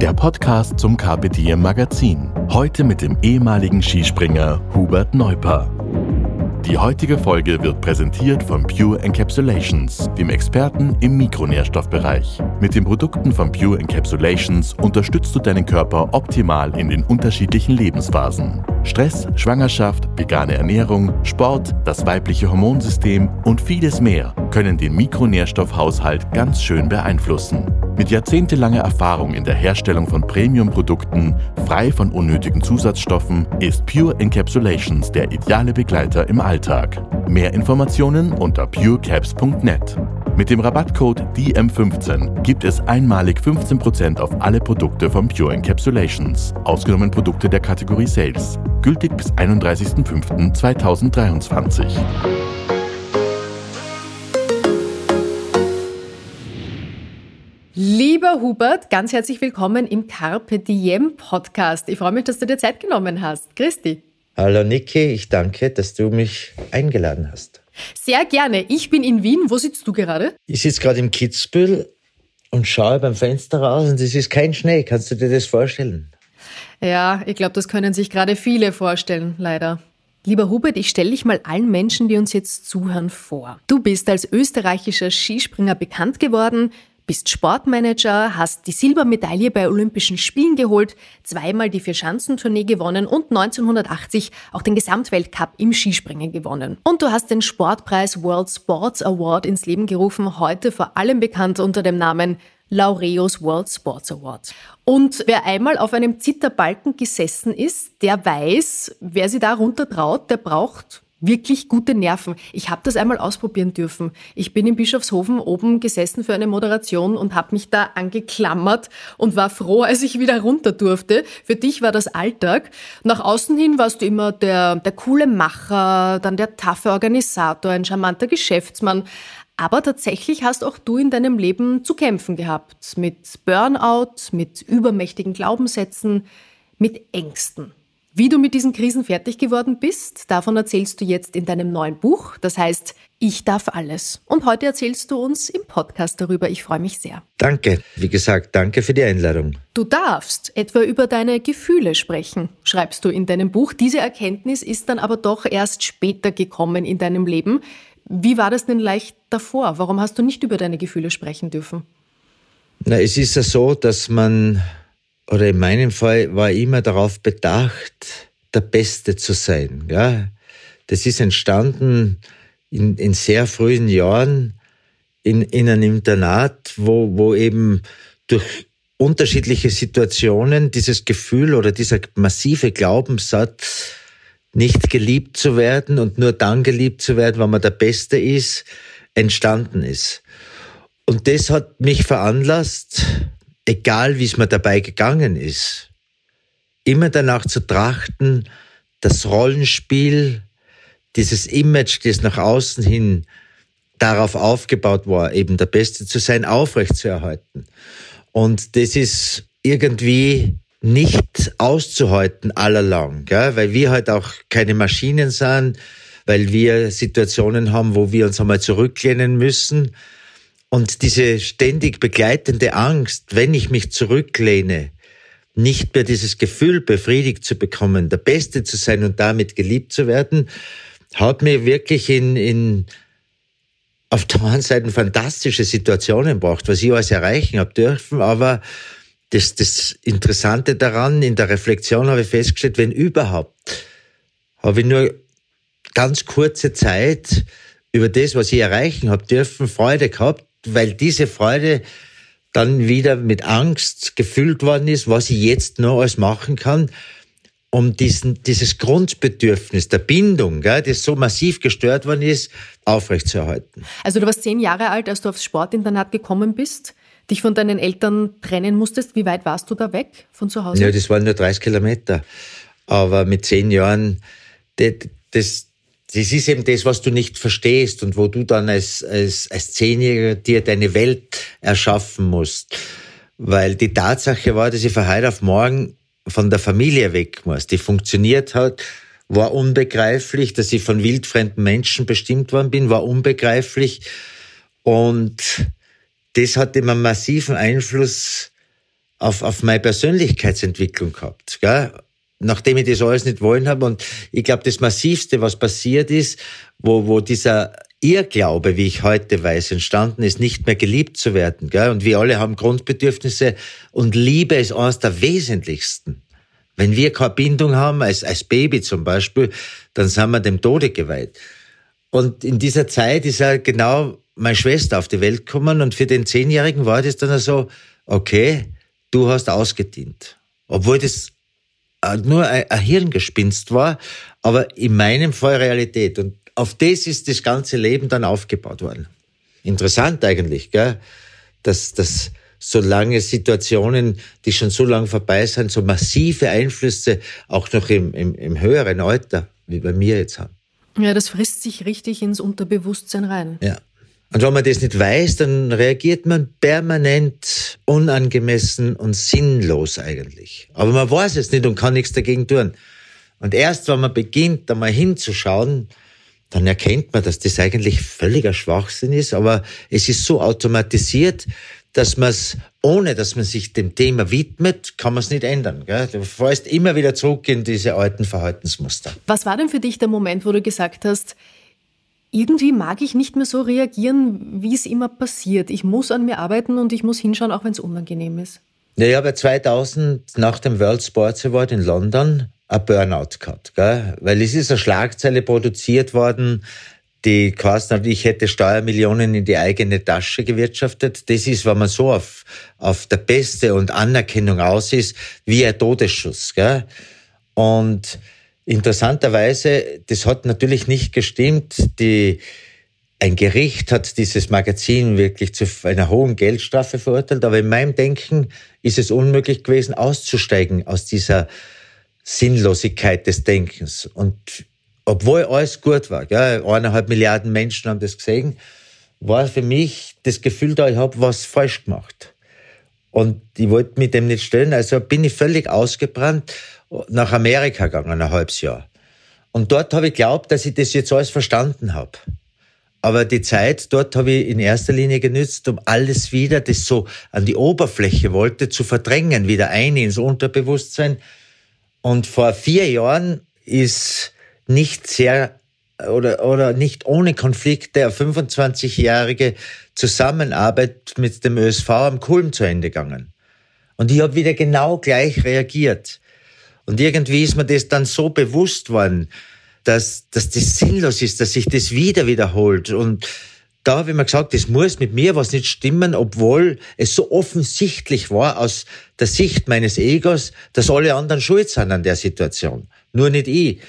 der Podcast zum Diem Magazin. Heute mit dem ehemaligen Skispringer Hubert Neuper. Die heutige Folge wird präsentiert von Pure Encapsulations, dem Experten im Mikronährstoffbereich. Mit den Produkten von Pure Encapsulations unterstützt du deinen Körper optimal in den unterschiedlichen Lebensphasen. Stress, Schwangerschaft, vegane Ernährung, Sport, das weibliche Hormonsystem und vieles mehr können den Mikronährstoffhaushalt ganz schön beeinflussen. Mit jahrzehntelanger Erfahrung in der Herstellung von Premium-Produkten, frei von unnötigen Zusatzstoffen, ist Pure Encapsulations der ideale Begleiter im Alltag. Mehr Informationen unter purecaps.net. Mit dem Rabattcode DM15 gibt es einmalig 15% auf alle Produkte von Pure Encapsulations, ausgenommen Produkte der Kategorie Sales, gültig bis 31.05.2023. Lieber Hubert, ganz herzlich willkommen im Carpe Diem Podcast. Ich freue mich, dass du dir Zeit genommen hast. Christi. Hallo Niki, ich danke, dass du mich eingeladen hast. Sehr gerne. Ich bin in Wien. Wo sitzt du gerade? Ich sitze gerade im Kitzbühel und schaue beim Fenster raus und es ist kein Schnee. Kannst du dir das vorstellen? Ja, ich glaube, das können sich gerade viele vorstellen, leider. Lieber Hubert, ich stelle dich mal allen Menschen, die uns jetzt zuhören, vor. Du bist als österreichischer Skispringer bekannt geworden, bist Sportmanager, hast die Silbermedaille bei Olympischen Spielen geholt, zweimal die Vierschanzentournee gewonnen und 1980 auch den Gesamtweltcup im Skispringen gewonnen. Und du hast den Sportpreis World Sports Award ins Leben gerufen, heute vor allem bekannt unter dem Namen Laureus World Sports Award. Und wer einmal auf einem Zitterbalken gesessen ist, der weiß, wer sie da runter traut, der braucht wirklich gute Nerven. Ich habe das einmal ausprobieren dürfen. Ich bin in Bischofshofen oben gesessen für eine Moderation und habe mich da angeklammert und war froh, als ich wieder runter durfte. Für dich war das Alltag. Nach außen hin warst du immer der, der coole Macher, dann der taffe Organisator, ein charmanter Geschäftsmann. Aber tatsächlich hast auch du in deinem Leben zu kämpfen gehabt. Mit Burnout, mit übermächtigen Glaubenssätzen, mit Ängsten. Wie du mit diesen Krisen fertig geworden bist, davon erzählst du jetzt in deinem neuen Buch. Das heißt, ich darf alles. Und heute erzählst du uns im Podcast darüber. Ich freue mich sehr. Danke. Wie gesagt, danke für die Einladung. Du darfst etwa über deine Gefühle sprechen, schreibst du in deinem Buch. Diese Erkenntnis ist dann aber doch erst später gekommen in deinem Leben. Wie war das denn leicht davor? Warum hast du nicht über deine Gefühle sprechen dürfen? Na, es ist ja so, dass man oder in meinem Fall war immer darauf bedacht, der Beste zu sein. Ja? Das ist entstanden in, in sehr frühen Jahren in, in einem Internat, wo, wo eben durch unterschiedliche Situationen dieses Gefühl oder dieser massive Glaubenssatz, nicht geliebt zu werden und nur dann geliebt zu werden, wenn man der Beste ist, entstanden ist. Und das hat mich veranlasst, egal wie es mir dabei gegangen ist, immer danach zu trachten, das Rollenspiel, dieses Image, das nach außen hin darauf aufgebaut war, eben der Beste zu sein, aufrechtzuerhalten. Und das ist irgendwie nicht auszuhalten allerlang, gell? weil wir halt auch keine Maschinen sind, weil wir Situationen haben, wo wir uns einmal zurücklehnen müssen und diese ständig begleitende Angst, wenn ich mich zurücklehne, nicht mehr dieses Gefühl befriedigt zu bekommen, der Beste zu sein und damit geliebt zu werden, hat mir wirklich in, in auf der einen Seite fantastische Situationen gebracht, was ich alles erreichen habe dürfen, aber das, das Interessante daran, in der Reflexion habe ich festgestellt, wenn überhaupt, habe ich nur ganz kurze Zeit über das, was ich erreichen habe dürfen, Freude gehabt weil diese Freude dann wieder mit Angst gefüllt worden ist, was ich jetzt noch alles machen kann, um diesen, dieses Grundbedürfnis der Bindung, gell, das so massiv gestört worden ist, aufrechtzuerhalten. Also du warst zehn Jahre alt, als du aufs Sportinternat gekommen bist. dich von deinen Eltern trennen musstest. Wie weit warst du da weg von zu Hause? Ja, das waren nur 30 Kilometer. Aber mit zehn Jahren, das, das, ist eben das, was du nicht verstehst und wo du dann als, als, als Zehnjähriger dir deine Welt erschaffen musst. Weil die Tatsache war, dass ich von heute auf morgen von der Familie weg muss. Die funktioniert hat, war unbegreiflich, dass ich von wildfremden Menschen bestimmt worden bin, war unbegreiflich. Und das hat immer massiven Einfluss auf, auf meine Persönlichkeitsentwicklung gehabt. Gell? Nachdem ich das alles nicht wollen habe. Und ich glaube, das Massivste, was passiert ist, wo, wo dieser Irrglaube, wie ich heute weiß, entstanden ist, nicht mehr geliebt zu werden. Gell? Und wir alle haben Grundbedürfnisse und Liebe ist eines der wesentlichsten. Wenn wir keine Bindung haben, als, als Baby zum Beispiel, dann sind wir dem Tode geweiht. Und in dieser Zeit ist ja genau meine Schwester auf die Welt gekommen und für den Zehnjährigen war das dann so, okay, du hast ausgedient. Obwohl das nur ein Hirngespinst war, aber in meinem Fall Realität. Und auf das ist das ganze Leben dann aufgebaut worden. Interessant eigentlich, gell? dass, dass so lange Situationen, die schon so lange vorbei sind, so massive Einflüsse auch noch im, im, im höheren Alter, wie bei mir jetzt haben. Ja, das frisst sich richtig ins Unterbewusstsein rein. Ja. Und wenn man das nicht weiß, dann reagiert man permanent unangemessen und sinnlos eigentlich. Aber man weiß es nicht und kann nichts dagegen tun. Und erst wenn man beginnt, da mal hinzuschauen, dann erkennt man, dass das eigentlich völliger Schwachsinn ist, aber es ist so automatisiert, dass man es, ohne dass man sich dem Thema widmet, kann man es nicht ändern. Gell? Du fällst immer wieder zurück in diese alten Verhaltensmuster. Was war denn für dich der Moment, wo du gesagt hast, irgendwie mag ich nicht mehr so reagieren, wie es immer passiert. Ich muss an mir arbeiten und ich muss hinschauen, auch wenn es unangenehm ist. Ja, ich habe 2000 nach dem World Sports Award in London ein Burnout gehabt, gell? weil es ist eine Schlagzeile produziert worden, die hat, ich hätte Steuermillionen in die eigene Tasche gewirtschaftet. Das ist, wenn man so auf, auf der Beste und Anerkennung aus ist, wie ein Todesschuss. Gell? Und interessanterweise, das hat natürlich nicht gestimmt. Die, ein Gericht hat dieses Magazin wirklich zu einer hohen Geldstrafe verurteilt, aber in meinem Denken ist es unmöglich gewesen, auszusteigen aus dieser Sinnlosigkeit des Denkens. Und obwohl alles gut war, gell, eineinhalb Milliarden Menschen haben das gesehen, war für mich das Gefühl da, ich habe was falsch gemacht. Und ich wollte mit dem nicht stellen, also bin ich völlig ausgebrannt nach Amerika gegangen, ein halbes Jahr. Und dort habe ich geglaubt, dass ich das jetzt alles verstanden habe. Aber die Zeit dort habe ich in erster Linie genützt, um alles wieder, das so an die Oberfläche wollte, zu verdrängen, wieder ein ins Unterbewusstsein. Und vor vier Jahren ist nicht sehr oder, oder nicht ohne Konflikte eine 25-jährige Zusammenarbeit mit dem ÖSV am Kulm zu Ende gegangen. Und ich habe wieder genau gleich reagiert. Und irgendwie ist mir das dann so bewusst worden, dass, dass das sinnlos ist, dass sich das wieder wiederholt. Und da habe ich mir gesagt, das muss mit mir was nicht stimmen, obwohl es so offensichtlich war aus der Sicht meines Egos, dass alle anderen schuld sind an der Situation. Nur nicht ich.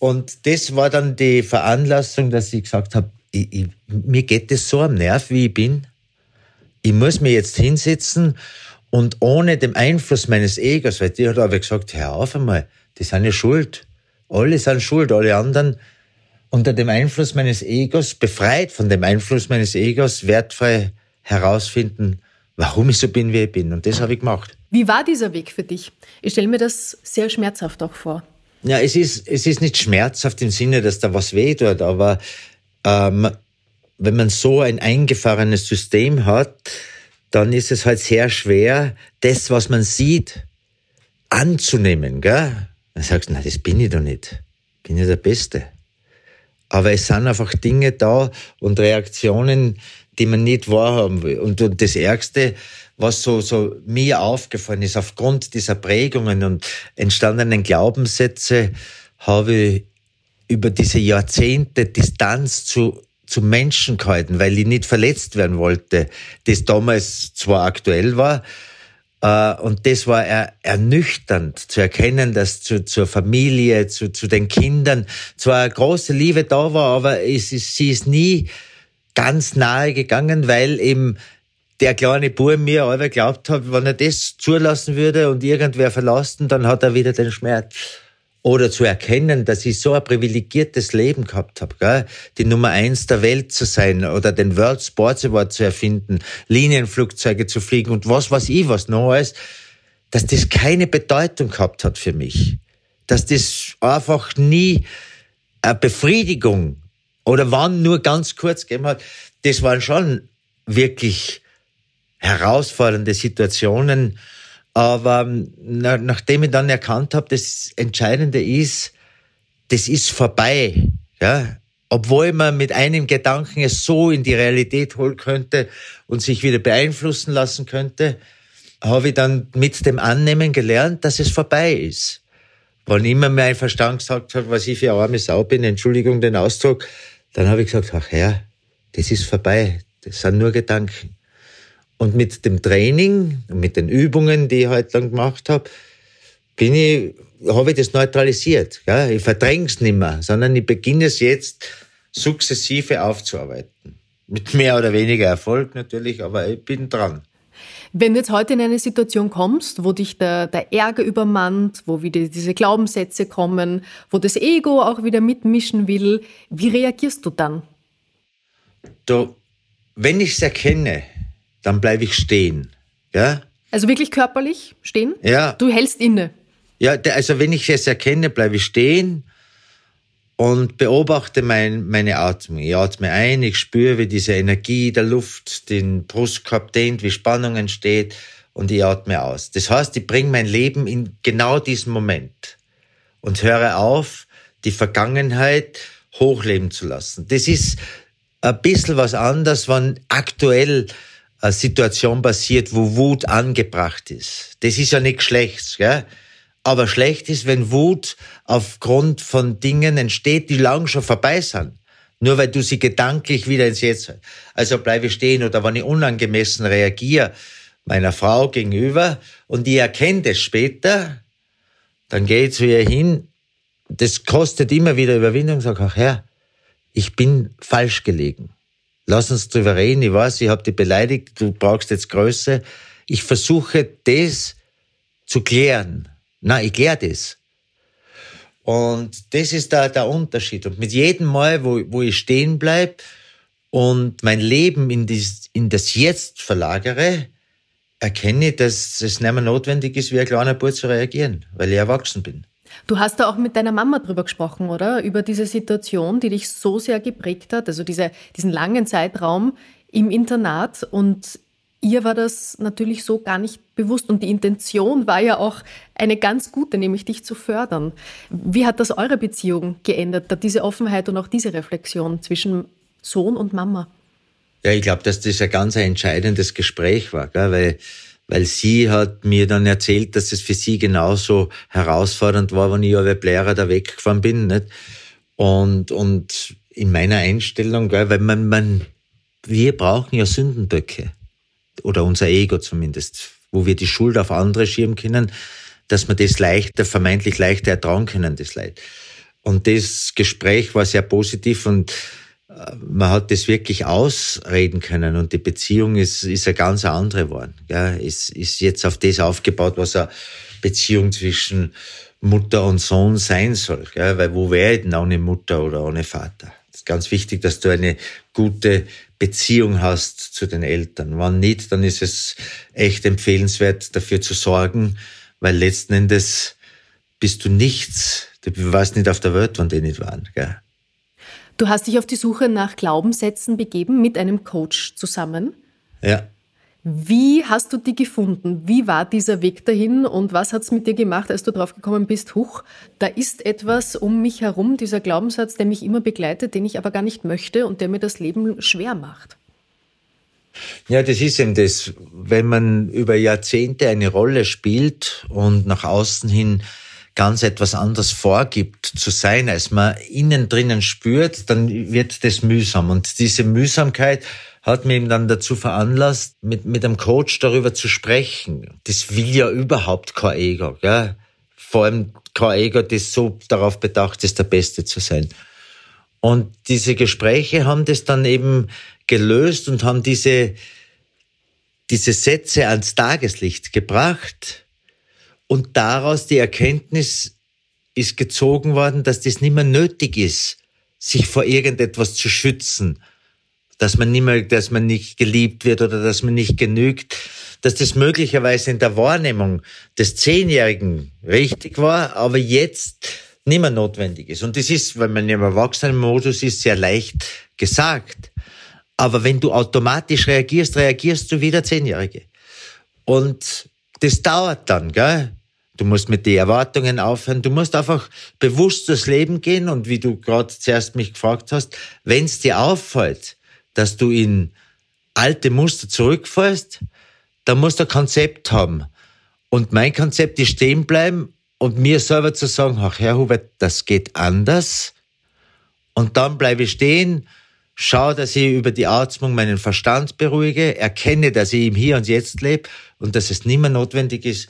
Und das war dann die Veranlassung, dass ich gesagt habe, ich, ich, mir geht es so am Nerv, wie ich bin. Ich muss mir jetzt hinsetzen und ohne den Einfluss meines Egos, weil die hat aber gesagt, hör auf einmal, die sind ja schuld. Alle sind schuld, alle anderen unter dem Einfluss meines Egos, befreit von dem Einfluss meines Egos, wertfrei herausfinden, warum ich so bin, wie ich bin. Und das habe ich gemacht. Wie war dieser Weg für dich? Ich stelle mir das sehr schmerzhaft auch vor. Ja, es ist, es ist nicht schmerzhaft im Sinne, dass da was weh tut, aber ähm, wenn man so ein eingefahrenes System hat, dann ist es halt sehr schwer, das, was man sieht, anzunehmen. Gell? Dann sagst du, na, das bin ich doch nicht. Bin ich der Beste. Aber es sind einfach Dinge da und Reaktionen, die man nicht wahrhaben will. Und, und das Ärgste, was so, so mir aufgefallen ist, aufgrund dieser Prägungen und entstandenen Glaubenssätze, habe ich über diese Jahrzehnte Distanz zu, zu Menschen gehalten, weil ich nicht verletzt werden wollte, das damals zwar aktuell war, äh, und das war er, ernüchternd zu erkennen, dass zu, zur Familie, zu, zu den Kindern zwar eine große Liebe da war, aber es ist, sie ist nie ganz nahe gegangen, weil eben der kleine Bub mir aber glaubt hat, wenn er das zulassen würde und irgendwer verlassen, dann hat er wieder den Schmerz. Oder zu erkennen, dass ich so ein privilegiertes Leben gehabt habe, gell? die Nummer eins der Welt zu sein oder den World Sports Award zu erfinden, Linienflugzeuge zu fliegen und was weiß ich was noch alles, dass das keine Bedeutung gehabt hat für mich. Dass das einfach nie eine Befriedigung oder wann nur ganz kurz gegeben hat. Das waren schon wirklich herausfordernde Situationen, aber na, nachdem ich dann erkannt habe, das Entscheidende ist, das ist vorbei. Ja? Obwohl man mit einem Gedanken es so in die Realität holen könnte und sich wieder beeinflussen lassen könnte, habe ich dann mit dem Annehmen gelernt, dass es vorbei ist. Wann immer mein Verstand gesagt hat, was ich für eine arme Sau bin, Entschuldigung den Ausdruck, dann habe ich gesagt, ach Herr, das ist vorbei. Das sind nur Gedanken. Und mit dem Training und mit den Übungen, die ich heute lang gemacht habe, bin ich, habe ich das neutralisiert. Ja? Ich verdränge es nicht mehr, sondern ich beginne es jetzt sukzessive aufzuarbeiten. Mit mehr oder weniger Erfolg natürlich, aber ich bin dran. Wenn du jetzt heute in eine Situation kommst, wo dich der, der Ärger übermannt, wo wieder diese Glaubenssätze kommen, wo das Ego auch wieder mitmischen will, wie reagierst du dann? Du, wenn ich es erkenne, dann bleibe ich stehen. Ja? Also wirklich körperlich stehen? Ja. Du hältst inne. Ja, also wenn ich es erkenne, bleibe ich stehen und beobachte mein, meine Atmung. Ich atme ein, ich spüre, wie diese Energie der Luft den Brustkorb dehnt, wie Spannung entsteht und ich atme aus. Das heißt, ich bringe mein Leben in genau diesen Moment und höre auf, die Vergangenheit hochleben zu lassen. Das ist ein bisschen was anderes, wenn aktuell Situation passiert, wo Wut angebracht ist. Das ist ja nichts Schlechtes, gell? Aber schlecht ist, wenn Wut aufgrund von Dingen entsteht, die lang schon vorbei sind. Nur weil du sie gedanklich wieder ins Jetzt. Also bleibe stehen oder wenn ich unangemessen reagiere meiner Frau gegenüber und die erkennt es später, dann gehe ich zu ihr hin. Das kostet immer wieder Überwindung. Sag, ach Herr, ich bin falsch gelegen. Lass uns drüber reden. Ich weiß, ich habe dich beleidigt, du brauchst jetzt Größe. Ich versuche das zu klären. Na, ich kläre das. Und das ist da der Unterschied. Und mit jedem Mal, wo, wo ich stehen bleib und mein Leben in, dies, in das Jetzt verlagere, erkenne ich, dass es nicht mehr notwendig ist, wie ein kleiner Bub zu reagieren, weil ich erwachsen bin. Du hast da auch mit deiner Mama drüber gesprochen, oder? Über diese Situation, die dich so sehr geprägt hat, also diese, diesen langen Zeitraum im Internat. Und ihr war das natürlich so gar nicht bewusst. Und die Intention war ja auch eine ganz gute, nämlich dich zu fördern. Wie hat das eure Beziehung geändert, diese Offenheit und auch diese Reflexion zwischen Sohn und Mama? Ja, ich glaube, dass das ein ganz entscheidendes Gespräch war, gell? weil weil sie hat mir dann erzählt, dass es für sie genauso herausfordernd war, wenn ich als Lehrer da weggefahren bin. Nicht? Und, und in meiner Einstellung, weil man, man, wir brauchen ja Sündenböcke. Oder unser Ego zumindest, wo wir die Schuld auf andere schieben können, dass wir das leichter, vermeintlich leichter ertragen können, das Leid. Und das Gespräch war sehr positiv und man hat das wirklich ausreden können und die Beziehung ist, ist eine ganz andere geworden. Ja, ist, ist jetzt auf das aufgebaut, was eine Beziehung zwischen Mutter und Sohn sein soll. Ja, weil wo wäre ich denn ohne Mutter oder ohne Vater? Es ist ganz wichtig, dass du eine gute Beziehung hast zu den Eltern. Wenn nicht, dann ist es echt empfehlenswert, dafür zu sorgen, weil letzten Endes bist du nichts. Du warst nicht auf der Welt, wenn die nicht waren. Gell? Du hast dich auf die Suche nach Glaubenssätzen begeben mit einem Coach zusammen. Ja. Wie hast du die gefunden? Wie war dieser Weg dahin und was hat es mit dir gemacht, als du drauf gekommen bist, huch, da ist etwas um mich herum, dieser Glaubenssatz, der mich immer begleitet, den ich aber gar nicht möchte und der mir das Leben schwer macht? Ja, das ist eben das, wenn man über Jahrzehnte eine Rolle spielt und nach außen hin ganz etwas anders vorgibt zu sein, als man innen drinnen spürt, dann wird das mühsam. Und diese Mühsamkeit hat mich eben dann dazu veranlasst, mit, mit einem Coach darüber zu sprechen. Das will ja überhaupt kein Ego, gell? Vor allem kein Ego, das so darauf bedacht ist, der Beste zu sein. Und diese Gespräche haben das dann eben gelöst und haben diese, diese Sätze ans Tageslicht gebracht und daraus die Erkenntnis ist gezogen worden, dass das nicht mehr nötig ist, sich vor irgendetwas zu schützen, dass man nicht mehr, dass man nicht geliebt wird oder dass man nicht genügt, dass das möglicherweise in der Wahrnehmung des Zehnjährigen richtig war, aber jetzt nicht mehr notwendig ist. Und das ist, wenn man im Erwachsenenmodus ist, sehr leicht gesagt. Aber wenn du automatisch reagierst, reagierst du wie der Zehnjährige. Und das dauert dann, gell? Du musst mit den Erwartungen aufhören. Du musst einfach bewusst durchs Leben gehen. Und wie du gerade zuerst mich gefragt hast, wenn es dir auffällt, dass du in alte Muster zurückfallst, dann musst du ein Konzept haben. Und mein Konzept ist stehen bleiben und mir selber zu sagen, ach Herr Hubert, das geht anders. Und dann bleibe ich stehen, schaue, dass ich über die Atmung meinen Verstand beruhige, erkenne, dass ich im Hier und Jetzt lebe und dass es nicht mehr notwendig ist,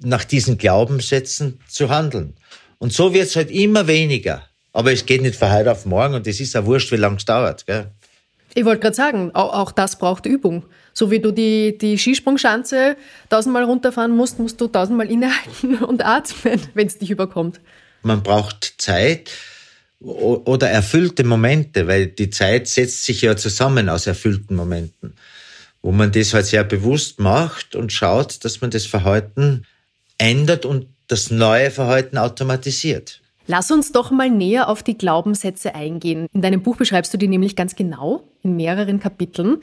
nach diesen Glaubenssätzen zu handeln. Und so wird es halt immer weniger. Aber es geht nicht von heute auf morgen und es ist auch wurscht, wie lange es dauert. Gell? Ich wollte gerade sagen, auch, auch, das braucht Übung. So wie du die, die Skisprungschanze tausendmal runterfahren musst, musst du tausendmal innehalten und atmen, wenn es dich überkommt. Man braucht Zeit oder erfüllte Momente, weil die Zeit setzt sich ja zusammen aus erfüllten Momenten, wo man das halt sehr bewusst macht und schaut, dass man das Verhalten ändert und das neue Verhalten automatisiert. Lass uns doch mal näher auf die Glaubenssätze eingehen. In deinem Buch beschreibst du die nämlich ganz genau in mehreren Kapiteln.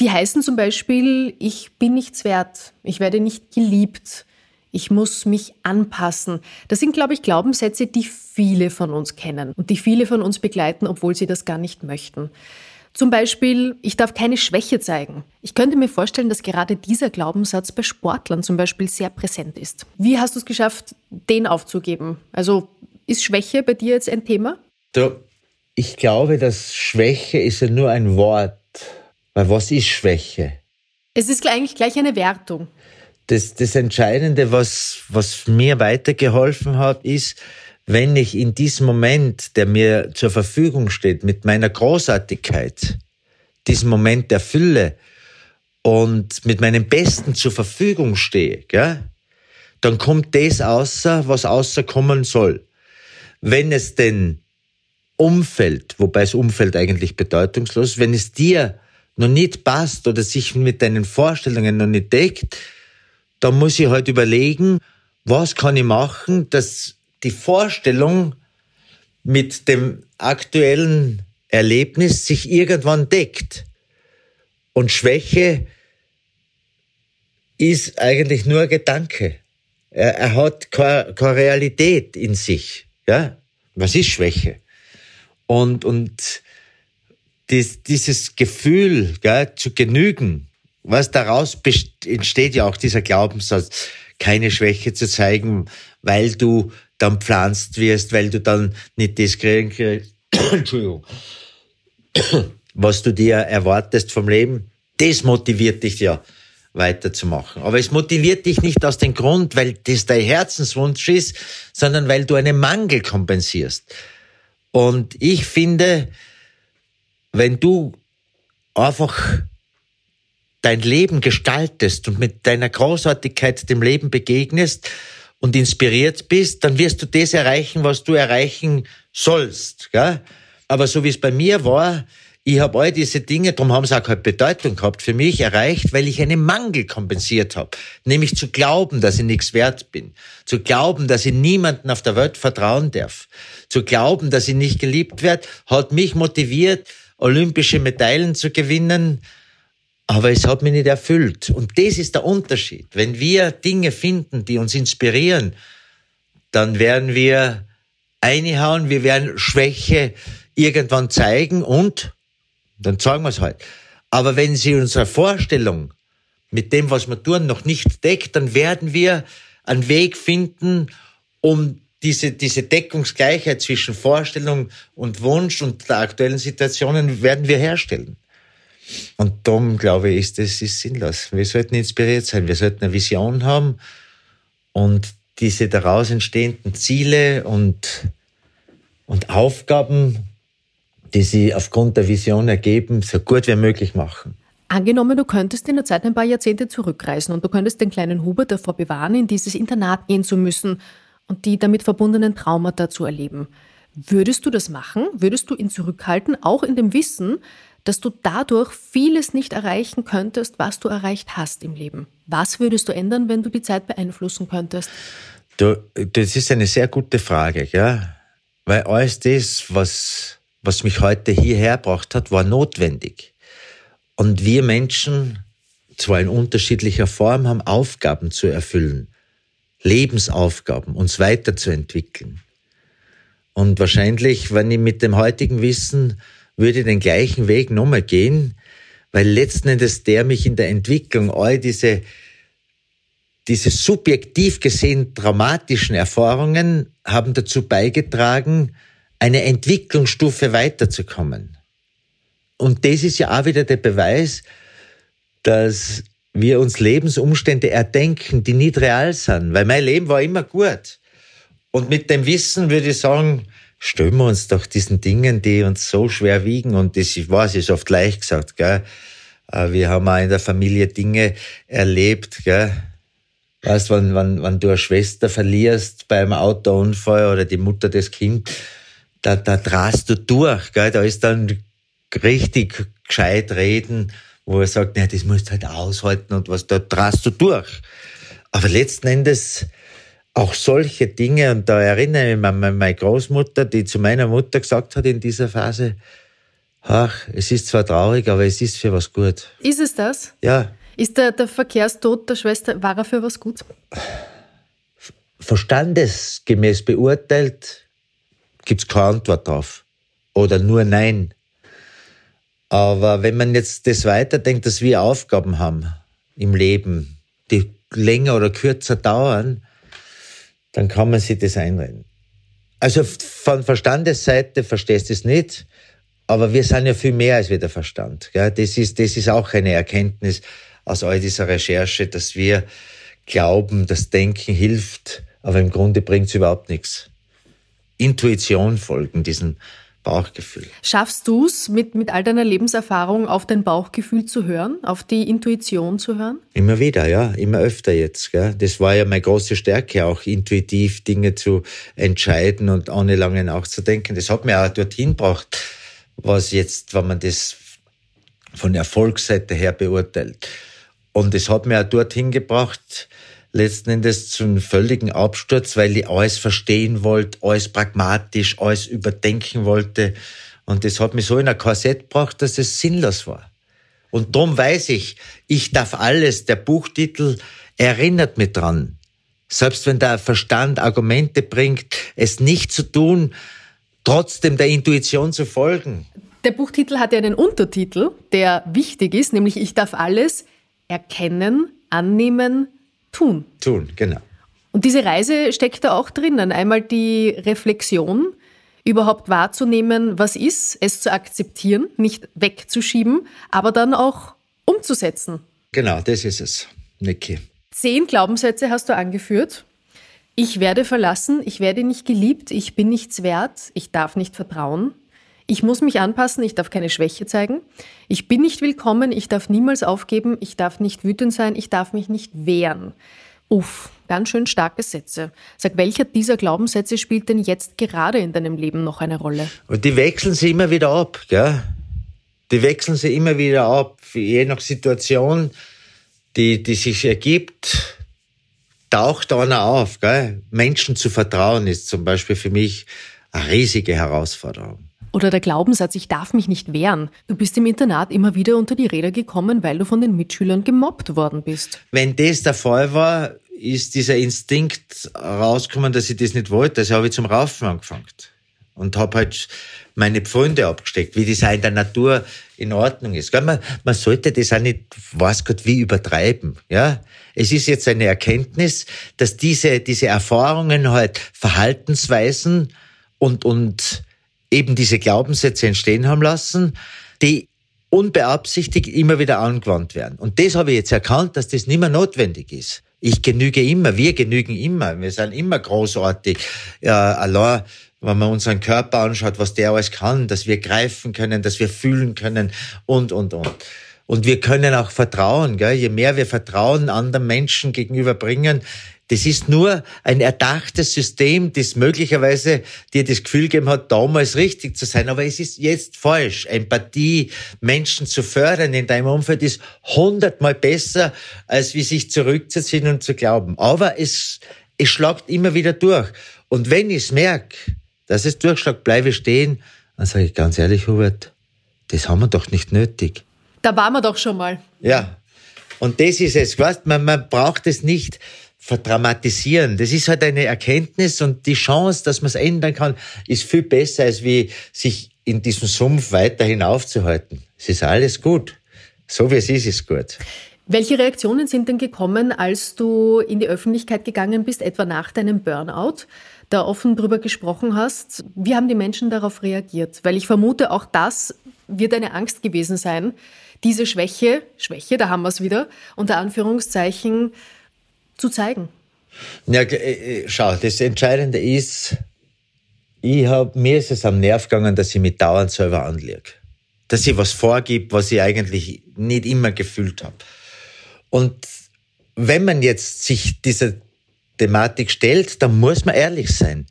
Die heißen zum Beispiel, ich bin nichts wert, ich werde nicht geliebt, ich muss mich anpassen. Das sind, glaube ich, Glaubenssätze, die viele von uns kennen und die viele von uns begleiten, obwohl sie das gar nicht möchten. Zum Beispiel, ich darf keine Schwäche zeigen. Ich könnte mir vorstellen, dass gerade dieser Glaubenssatz bei Sportlern zum Beispiel sehr präsent ist. Wie hast du es geschafft, den aufzugeben? Also ist Schwäche bei dir jetzt ein Thema? Du, ich glaube, dass Schwäche ist ja nur ein Wort. Weil was ist Schwäche? Es ist eigentlich gleich eine Wertung. Das, das Entscheidende, was, was mir weitergeholfen hat, ist, wenn ich in diesem Moment, der mir zur Verfügung steht, mit meiner Großartigkeit, diesen Moment der Fülle und mit meinem Besten zur Verfügung stehe, gell, dann kommt das außer, was außer kommen soll. Wenn es denn Umfeld, wobei das Umfeld eigentlich bedeutungslos, wenn es dir noch nicht passt oder sich mit deinen Vorstellungen noch nicht deckt, dann muss ich halt überlegen, was kann ich machen, dass die Vorstellung mit dem aktuellen Erlebnis sich irgendwann deckt. Und Schwäche ist eigentlich nur Gedanke. Er, er hat keine, keine, Realität in sich. Ja? Was ist Schwäche? Und, und dies, dieses Gefühl gell, zu genügen, was daraus entsteht ja auch dieser Glaubenssatz, keine Schwäche zu zeigen, weil du dann pflanzt wirst, weil du dann nicht das kriegen kriegst, Entschuldigung, was du dir erwartest vom Leben, das motiviert dich ja weiterzumachen. Aber es motiviert dich nicht aus dem Grund, weil das dein Herzenswunsch ist, sondern weil du einen Mangel kompensierst. Und ich finde, wenn du einfach dein Leben gestaltest und mit deiner Großartigkeit dem Leben begegnest, und inspiriert bist, dann wirst du das erreichen, was du erreichen sollst. Gell? Aber so wie es bei mir war, ich habe all diese Dinge, darum haben sie auch keine Bedeutung gehabt, für mich erreicht, weil ich einen Mangel kompensiert habe. Nämlich zu glauben, dass ich nichts wert bin. Zu glauben, dass ich niemanden auf der Welt vertrauen darf. Zu glauben, dass ich nicht geliebt werde, hat mich motiviert, olympische Medaillen zu gewinnen, aber es hat mich nicht erfüllt. Und das ist der Unterschied. Wenn wir Dinge finden, die uns inspirieren, dann werden wir einhauen, wir werden Schwäche irgendwann zeigen und dann zeigen wir es halt. Aber wenn sie unsere Vorstellung mit dem, was wir tun, noch nicht deckt, dann werden wir einen Weg finden, um diese, diese Deckungsgleichheit zwischen Vorstellung und Wunsch und der aktuellen Situationen werden wir herstellen. Und darum glaube ich, ist das ist sinnlos. Wir sollten inspiriert sein, wir sollten eine Vision haben und diese daraus entstehenden Ziele und, und Aufgaben, die sie aufgrund der Vision ergeben, so gut wie möglich machen. Angenommen, du könntest in der Zeit ein paar Jahrzehnte zurückreisen und du könntest den kleinen Hubert davor bewahren, in dieses Internat gehen zu müssen und die damit verbundenen Traumata zu erleben. Würdest du das machen? Würdest du ihn zurückhalten, auch in dem Wissen, dass du dadurch vieles nicht erreichen könntest, was du erreicht hast im Leben? Was würdest du ändern, wenn du die Zeit beeinflussen könntest? Du, das ist eine sehr gute Frage, ja. Weil alles das, was, was mich heute hierher gebracht hat, war notwendig. Und wir Menschen, zwar in unterschiedlicher Form, haben Aufgaben zu erfüllen. Lebensaufgaben, uns weiterzuentwickeln. Und wahrscheinlich, wenn ich mit dem heutigen Wissen würde den gleichen Weg nochmal gehen, weil letzten Endes der mich in der Entwicklung all diese, diese subjektiv gesehen dramatischen Erfahrungen haben dazu beigetragen, eine Entwicklungsstufe weiterzukommen. Und das ist ja auch wieder der Beweis, dass wir uns Lebensumstände erdenken, die nicht real sind, weil mein Leben war immer gut. Und mit dem Wissen würde ich sagen, stellen wir uns doch diesen Dingen, die uns so schwer wiegen. Und das war es ist oft leicht gesagt, gell? Äh, wir haben auch in der Familie Dinge erlebt, gell? Weißt, wenn, wenn, wenn du eine Schwester verlierst beim Autounfall oder die Mutter des Kind, da, da drast du durch, gell? Da ist dann richtig gescheit reden, wo er sagt, na, das musst du halt aushalten und was, da drast du durch. Aber letzten Endes, auch solche Dinge, und da erinnere ich mich an meine Großmutter, die zu meiner Mutter gesagt hat in dieser Phase, ach, es ist zwar traurig, aber es ist für was gut. Ist es das? Ja. Ist der, der Verkehrstod der Schwester, war er für was gut? Verstandesgemäß beurteilt, gibt's keine Antwort drauf. Oder nur Nein. Aber wenn man jetzt das weiterdenkt, dass wir Aufgaben haben im Leben, die länger oder kürzer dauern, dann kann man sich das einreden. Also von Verstandesseite verstehst du es nicht, aber wir sind ja viel mehr als wir der Verstand. Das, ist, das ist auch eine Erkenntnis aus all dieser Recherche, dass wir glauben, das Denken hilft, aber im Grunde bringt es überhaupt nichts. Intuition folgen, diesen Bauchgefühl. Schaffst du es mit, mit all deiner Lebenserfahrung auf dein Bauchgefühl zu hören, auf die Intuition zu hören? Immer wieder, ja, immer öfter jetzt. Gell? Das war ja meine große Stärke, auch intuitiv Dinge zu entscheiden und ohne lange nachzudenken. Das hat mir auch dorthin gebracht, was jetzt, wenn man das von Erfolgsseite her beurteilt. Und es hat mir auch dorthin gebracht, letzten Endes zu einem völligen Absturz, weil ich alles verstehen wollte, alles pragmatisch, alles überdenken wollte. Und das hat mich so in ein Korsett gebracht, dass es sinnlos war. Und darum weiß ich, ich darf alles, der Buchtitel erinnert mich dran. Selbst wenn der Verstand Argumente bringt, es nicht zu tun, trotzdem der Intuition zu folgen. Der Buchtitel hat ja einen Untertitel, der wichtig ist, nämlich Ich darf alles erkennen, annehmen, tun. Tun, genau. Und diese Reise steckt da auch drinnen. Einmal die Reflexion, überhaupt wahrzunehmen, was ist, es zu akzeptieren, nicht wegzuschieben, aber dann auch umzusetzen. Genau, das ist es, Niki. Zehn Glaubenssätze hast du angeführt. Ich werde verlassen, ich werde nicht geliebt, ich bin nichts wert, ich darf nicht vertrauen. Ich muss mich anpassen, ich darf keine Schwäche zeigen. Ich bin nicht willkommen, ich darf niemals aufgeben, ich darf nicht wütend sein, ich darf mich nicht wehren. Uff, ganz schön starke Sätze. Sag, welcher dieser Glaubenssätze spielt denn jetzt gerade in deinem Leben noch eine Rolle? Die wechseln sie immer wieder ab, gell? Die wechseln sie immer wieder ab, je nach Situation, die, die sich ergibt, taucht einer auf, gell? Menschen zu vertrauen ist zum Beispiel für mich eine riesige Herausforderung. Oder der Glaubenssatz, ich darf mich nicht wehren. Du bist im Internat immer wieder unter die Räder gekommen, weil du von den Mitschülern gemobbt worden bist. Wenn das der Fall war, ist dieser Instinkt rausgekommen, dass ich das nicht wollte. Also habe ich zum Raufen angefangen und habe halt meine Pfründe abgesteckt, wie das auch in der Natur in Ordnung ist. Man, man sollte das auch nicht, weiß Gott, wie übertreiben. Ja, es ist jetzt eine Erkenntnis, dass diese diese Erfahrungen halt Verhaltensweisen und und eben diese Glaubenssätze entstehen haben lassen, die unbeabsichtigt immer wieder angewandt werden. Und das habe ich jetzt erkannt, dass das nicht mehr notwendig ist. Ich genüge immer, wir genügen immer, wir sind immer großartig. Ja, allein, wenn man unseren Körper anschaut, was der alles kann, dass wir greifen können, dass wir fühlen können und, und, und. Und wir können auch vertrauen. Gell? Je mehr wir Vertrauen anderen Menschen gegenüberbringen, das ist nur ein erdachtes System, das möglicherweise dir das Gefühl gegeben hat, damals richtig zu sein. Aber es ist jetzt falsch. Empathie, Menschen zu fördern in deinem Umfeld ist hundertmal besser, als wie sich zurückzuziehen und zu glauben. Aber es, es schlagt immer wieder durch. Und wenn ich es merke, dass es durchschlagt, bleibe stehen, dann sage ich ganz ehrlich, Hubert, das haben wir doch nicht nötig. Da waren wir doch schon mal. Ja. Und das ist es. Weißt, man, man braucht es nicht verdramatisieren. Das ist halt eine Erkenntnis und die Chance, dass man es ändern kann, ist viel besser, als wie sich in diesem Sumpf weiter hinaufzuhalten. Es ist alles gut. So wie es ist, ist gut. Welche Reaktionen sind denn gekommen, als du in die Öffentlichkeit gegangen bist, etwa nach deinem Burnout, da offen drüber gesprochen hast? Wie haben die Menschen darauf reagiert? Weil ich vermute, auch das wird eine Angst gewesen sein, diese Schwäche, Schwäche, da haben wir es wieder, unter Anführungszeichen, zu zeigen? Ja, äh, äh, schau, das Entscheidende ist, ich hab, mir ist es am Nerv gegangen, dass ich mich dauernd selber anlege. Dass ich was vorgib, was ich eigentlich nicht immer gefühlt habe. Und wenn man jetzt sich dieser Thematik stellt, dann muss man ehrlich sein.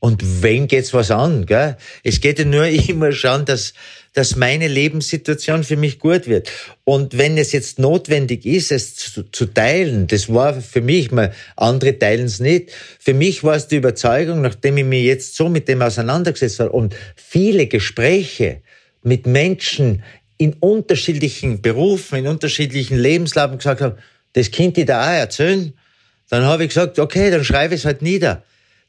Und wen geht's was an? Gell? Es geht ja nur immer schauen, dass, dass meine Lebenssituation für mich gut wird. Und wenn es jetzt notwendig ist, es zu, zu teilen, das war für mich, mal, andere teilen es nicht. Für mich war es die Überzeugung, nachdem ich mich jetzt so mit dem auseinandergesetzt habe und viele Gespräche mit Menschen in unterschiedlichen Berufen, in unterschiedlichen Lebenslagen gesagt habe, das Kind ich da auch erzählen, dann habe ich gesagt, okay, dann schreibe ich es halt nieder,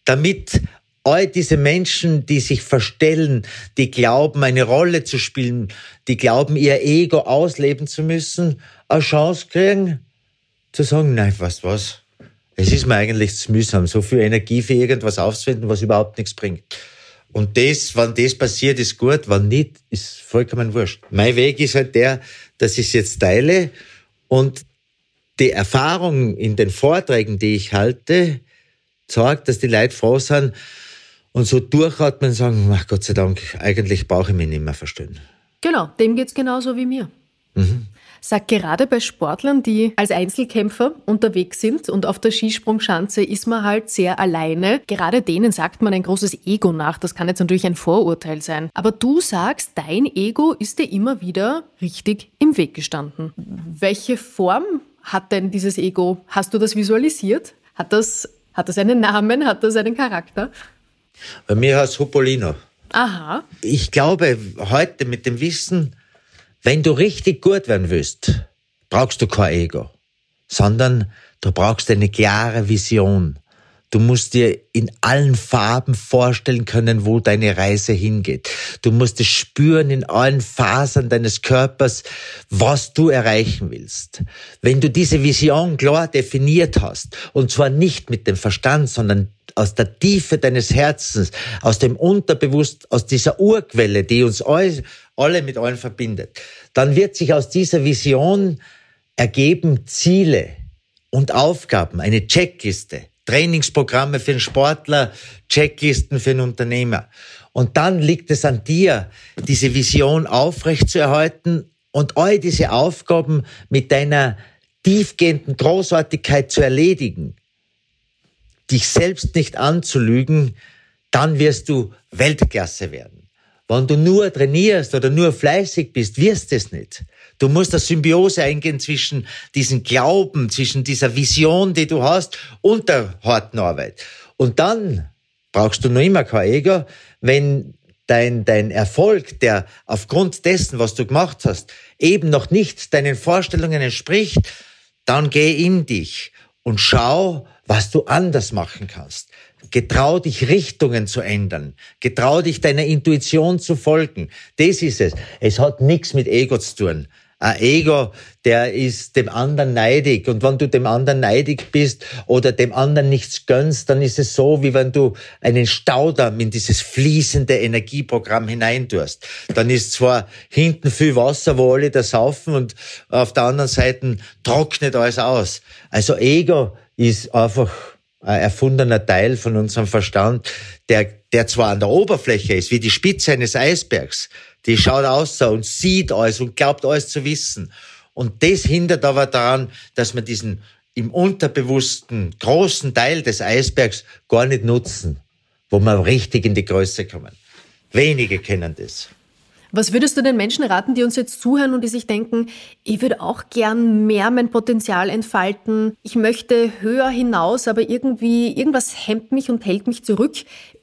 damit all diese Menschen, die sich verstellen, die glauben, eine Rolle zu spielen, die glauben, ihr Ego ausleben zu müssen, eine Chance kriegen, zu sagen, nein, was, was? Es ist mir eigentlich zu mühsam, so viel Energie für irgendwas aufzuwenden, was überhaupt nichts bringt. Und das, wenn das passiert, ist gut, wenn nicht, ist vollkommen wurscht. Mein Weg ist halt der, dass ich es jetzt teile und die Erfahrung in den Vorträgen, die ich halte, zeigt, dass die Leute froh sind, und so durchatmen und sagen, ach Gott sei Dank, eigentlich brauche ich mich nicht mehr verstehen. Genau, dem geht es genauso wie mir. Mhm. Sag gerade bei Sportlern, die als Einzelkämpfer unterwegs sind und auf der Skisprungschanze ist man halt sehr alleine. Gerade denen sagt man ein großes Ego nach. Das kann jetzt natürlich ein Vorurteil sein. Aber du sagst, dein Ego ist dir immer wieder richtig im Weg gestanden. Welche Form hat denn dieses Ego? Hast du das visualisiert? Hat das, hat das einen Namen? Hat das einen Charakter? Bei mir heißt Hupolino. Aha. Ich glaube, heute mit dem Wissen, wenn du richtig gut werden willst, brauchst du kein Ego, sondern du brauchst eine klare Vision. Du musst dir in allen Farben vorstellen können, wo deine Reise hingeht. Du musst es spüren in allen Fasern deines Körpers, was du erreichen willst. Wenn du diese Vision klar definiert hast, und zwar nicht mit dem Verstand, sondern aus der Tiefe deines Herzens, aus dem Unterbewusst, aus dieser Urquelle, die uns alle mit allen verbindet, dann wird sich aus dieser Vision ergeben Ziele und Aufgaben, eine Checkliste, Trainingsprogramme für einen Sportler, Checklisten für einen Unternehmer. Und dann liegt es an dir, diese Vision aufrechtzuerhalten und all diese Aufgaben mit deiner tiefgehenden Großartigkeit zu erledigen dich selbst nicht anzulügen, dann wirst du Weltklasse werden. Wenn du nur trainierst oder nur fleißig bist, wirst es nicht. Du musst eine Symbiose eingehen zwischen diesem Glauben, zwischen dieser Vision, die du hast und der harten Arbeit. Und dann brauchst du noch immer kein Ego, wenn dein, dein Erfolg, der aufgrund dessen, was du gemacht hast, eben noch nicht deinen Vorstellungen entspricht, dann geh in dich und schau, was du anders machen kannst. Getrau dich Richtungen zu ändern. Getrau dich deiner Intuition zu folgen. Das ist es. Es hat nichts mit Ego zu tun. Ein Ego, der ist dem anderen neidig. Und wenn du dem anderen neidig bist oder dem anderen nichts gönnst, dann ist es so, wie wenn du einen Staudamm in dieses fließende Energieprogramm hineintust. Dann ist zwar hinten viel Wasser, wo alle da saufen und auf der anderen Seite trocknet alles aus. Also Ego ist einfach ein erfundener Teil von unserem Verstand, der, der zwar an der Oberfläche ist, wie die Spitze eines Eisbergs, die schaut aus und sieht alles und glaubt alles zu wissen. Und das hindert aber daran, dass wir diesen im unterbewussten großen Teil des Eisbergs gar nicht nutzen, wo wir richtig in die Größe kommen. Wenige kennen das. Was würdest du den Menschen raten, die uns jetzt zuhören und die sich denken, ich würde auch gern mehr mein Potenzial entfalten, ich möchte höher hinaus, aber irgendwie irgendwas hemmt mich und hält mich zurück.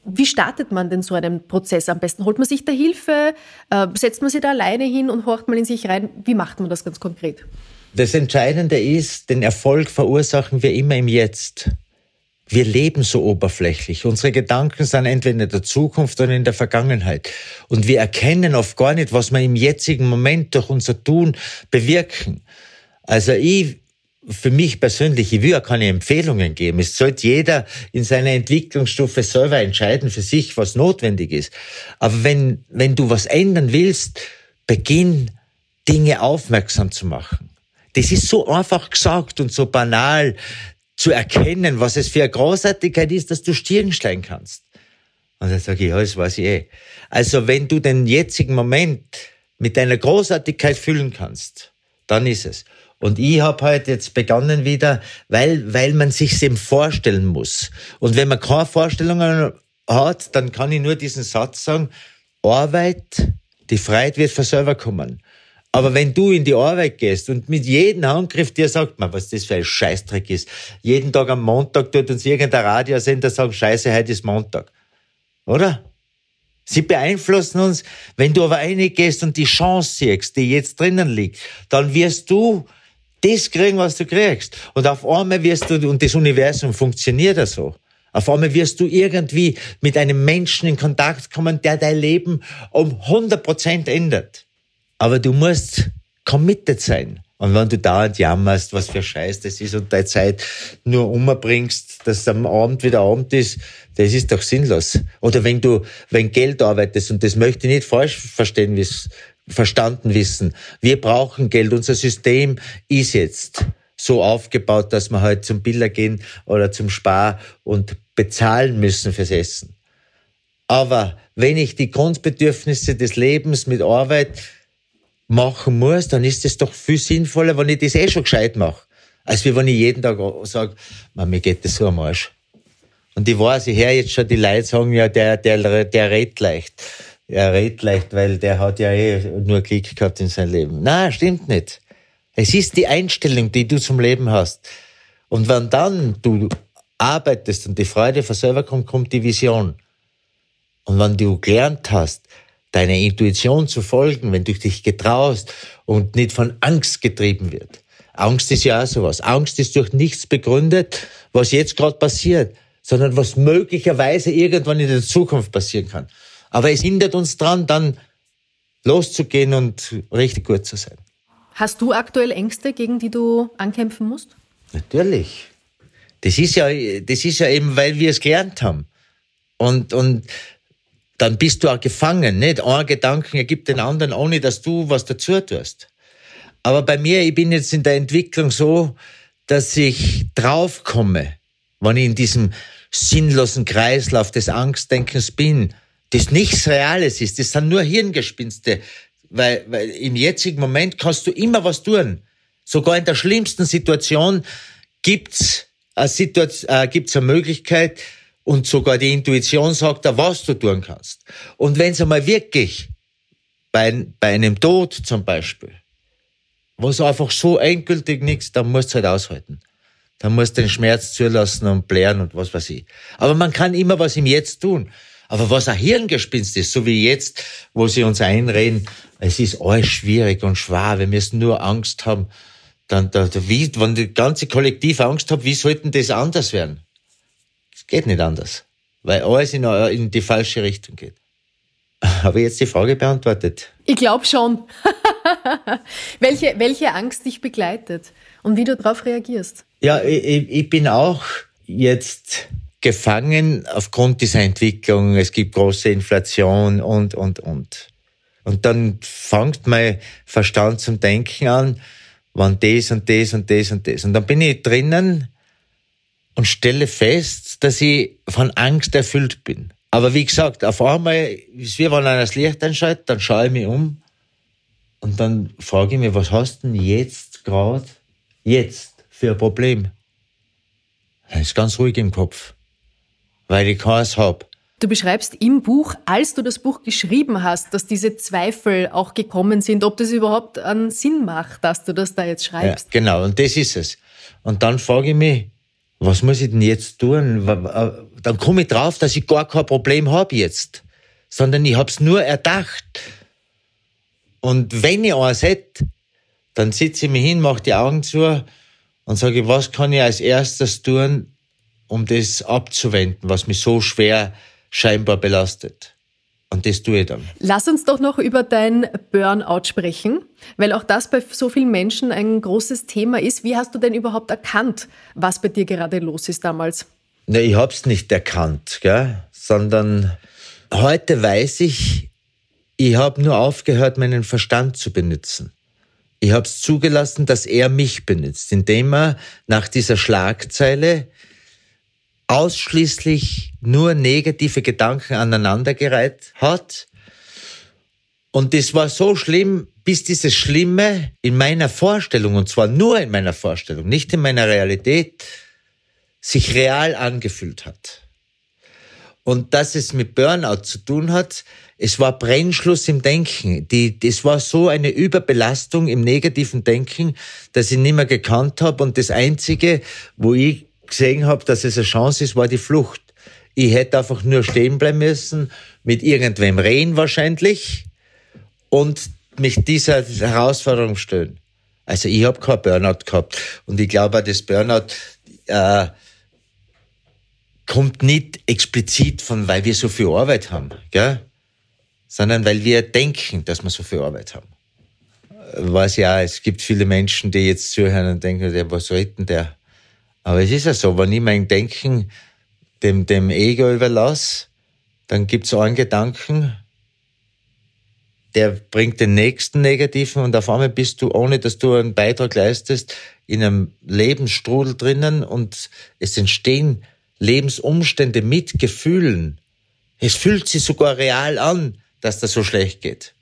Wie startet man denn so einen Prozess am besten? Holt man sich da Hilfe? Äh, setzt man sich da alleine hin und horcht mal in sich rein? Wie macht man das ganz konkret? Das Entscheidende ist, den Erfolg verursachen wir immer im Jetzt. Wir leben so oberflächlich. Unsere Gedanken sind entweder in der Zukunft oder in der Vergangenheit. Und wir erkennen oft gar nicht, was wir im jetzigen Moment durch unser Tun bewirken. Also ich, für mich persönlich, ich will ja keine Empfehlungen geben. Es sollte jeder in seiner Entwicklungsstufe selber entscheiden für sich, was notwendig ist. Aber wenn, wenn du was ändern willst, beginn Dinge aufmerksam zu machen. Das ist so einfach gesagt und so banal zu erkennen, was es für eine Großartigkeit ist, dass du Stirn steigen kannst. Und dann sage ich, ja, das weiß ich eh. Also wenn du den jetzigen Moment mit deiner Großartigkeit füllen kannst, dann ist es. Und ich habe halt jetzt begonnen wieder, weil, weil man sich eben vorstellen muss. Und wenn man keine Vorstellungen hat, dann kann ich nur diesen Satz sagen, Arbeit, die Freiheit wird von selber kommen. Aber wenn du in die Arbeit gehst und mit jedem Handgriff dir sagt, man, was das für ein Scheißdreck ist, jeden Tag am Montag tut uns irgendein Radiosender sagen, scheiße, heute ist Montag. Oder? Sie beeinflussen uns. Wenn du aber reingehst und die Chance siehst, die jetzt drinnen liegt, dann wirst du das kriegen, was du kriegst. Und auf einmal wirst du, und das Universum funktioniert ja so. Auf einmal wirst du irgendwie mit einem Menschen in Kontakt kommen, der dein Leben um 100 Prozent ändert. Aber du musst committed sein. Und wenn du dauernd jammerst, was für Scheiß das ist und deine Zeit nur umbringst, dass am Abend wieder Abend ist, das ist doch sinnlos. Oder wenn du, wenn Geld arbeitest, und das möchte ich nicht falsch verstehen, verstanden wissen. Wir brauchen Geld. Unser System ist jetzt so aufgebaut, dass wir halt zum Biller gehen oder zum Spar und bezahlen müssen fürs Essen. Aber wenn ich die Grundbedürfnisse des Lebens mit Arbeit machen muss, dann ist es doch viel sinnvoller, wenn ich das eh schon gescheit mache. Als wenn ich jeden Tag sage, mir geht das so am Arsch. Und ich weiß, ich höre jetzt schon die Leute sagen, ja, der, der, der redet leicht. Er redet leicht, weil der hat ja eh nur Klick gehabt in seinem Leben. Na, stimmt nicht. Es ist die Einstellung, die du zum Leben hast. Und wenn dann du arbeitest und die Freude von selber kommt, kommt die Vision. Und wenn du gelernt hast, deiner Intuition zu folgen, wenn du dich getraust und nicht von Angst getrieben wird. Angst ist ja auch sowas. Angst ist durch nichts begründet, was jetzt gerade passiert, sondern was möglicherweise irgendwann in der Zukunft passieren kann. Aber es hindert uns dran, dann loszugehen und richtig gut zu sein. Hast du aktuell Ängste, gegen die du ankämpfen musst? Natürlich. Das ist ja, das ist ja eben, weil wir es gelernt haben. Und, und dann bist du auch gefangen. Nicht ein Gedanken ergibt den anderen, ohne dass du was dazu tust. Aber bei mir, ich bin jetzt in der Entwicklung so, dass ich draufkomme, wenn ich in diesem sinnlosen Kreislauf des Angstdenkens bin, das nichts Reales ist, das sind nur Hirngespinste, weil, weil im jetzigen Moment kannst du immer was tun. Sogar in der schlimmsten Situation gibt's eine, Situation, äh, gibt's eine Möglichkeit, und sogar die Intuition sagt was du tun kannst. Und wenn es einmal wirklich bei, bei einem Tod zum Beispiel, was einfach so endgültig nichts, dann musst du halt aushalten. Dann musst du den Schmerz zulassen und blären und was weiß ich. Aber man kann immer was im Jetzt tun. Aber was ein Hirngespinst ist, so wie jetzt, wo sie uns einreden, es ist alles schwierig und schwer, wir müssen nur Angst haben, dann, da, wie, wenn die ganze Kollektiv Angst hat, wie sollten das anders werden? Geht nicht anders, weil alles in, in die falsche Richtung geht. Habe ich jetzt die Frage beantwortet? Ich glaube schon. welche, welche Angst dich begleitet und wie du darauf reagierst? Ja, ich, ich bin auch jetzt gefangen aufgrund dieser Entwicklung. Es gibt große Inflation und, und, und. Und dann fängt mein Verstand zum Denken an, wann das und das und das und das. Und dann bin ich drinnen und stelle fest, dass ich von Angst erfüllt bin. Aber wie gesagt, auf einmal ist wie wenn einer das Licht einschaltet, dann schaue ich mich um Und dann frage ich mich, was hast du denn jetzt gerade, jetzt für ein Problem? Dann ist ganz ruhig im Kopf, weil ich keins hab. Du beschreibst im Buch, als du das Buch geschrieben hast, dass diese Zweifel auch gekommen sind, ob das überhaupt einen Sinn macht, dass du das da jetzt schreibst. Ja, genau, und das ist es. Und dann frage ich mich, was muss ich denn jetzt tun? Dann komme ich drauf, dass ich gar kein Problem habe jetzt, sondern ich hab's nur erdacht. Und wenn ich eins hätte, dann sitze ich mich hin, mache die Augen zu und sage, was kann ich als erstes tun, um das abzuwenden, was mich so schwer scheinbar belastet. Und das tue ich dann. Lass uns doch noch über dein Burnout sprechen, weil auch das bei so vielen Menschen ein großes Thema ist. Wie hast du denn überhaupt erkannt, was bei dir gerade los ist damals? Ne, ich hab's nicht erkannt, gell? sondern heute weiß ich, ich habe nur aufgehört, meinen Verstand zu benutzen. Ich habe es zugelassen, dass er mich benutzt, indem er nach dieser Schlagzeile ausschließlich nur negative Gedanken aneinandergereiht hat. Und das war so schlimm, bis dieses Schlimme in meiner Vorstellung, und zwar nur in meiner Vorstellung, nicht in meiner Realität, sich real angefühlt hat. Und dass es mit Burnout zu tun hat, es war Brennschluss im Denken. Die, das war so eine Überbelastung im negativen Denken, dass ich nicht mehr gekannt habe. Und das Einzige, wo ich gesehen habe, dass es eine Chance ist, war die Flucht. Ich hätte einfach nur stehen bleiben müssen, mit irgendwem reden wahrscheinlich und mich dieser Herausforderung stellen. Also ich habe kein Burnout gehabt und ich glaube, das Burnout äh, kommt nicht explizit von, weil wir so viel Arbeit haben, gell? sondern weil wir denken, dass wir so viel Arbeit haben. Weiß ja, es gibt viele Menschen, die jetzt zuhören und denken, was soll denn der? Aber es ist ja so, wenn ich mein Denken dem, dem Ego überlasse, dann gibt es einen Gedanken, der bringt den nächsten negativen und auf einmal bist du, ohne dass du einen Beitrag leistest, in einem Lebensstrudel drinnen und es entstehen Lebensumstände mit Gefühlen. Es fühlt sich sogar real an, dass das so schlecht geht.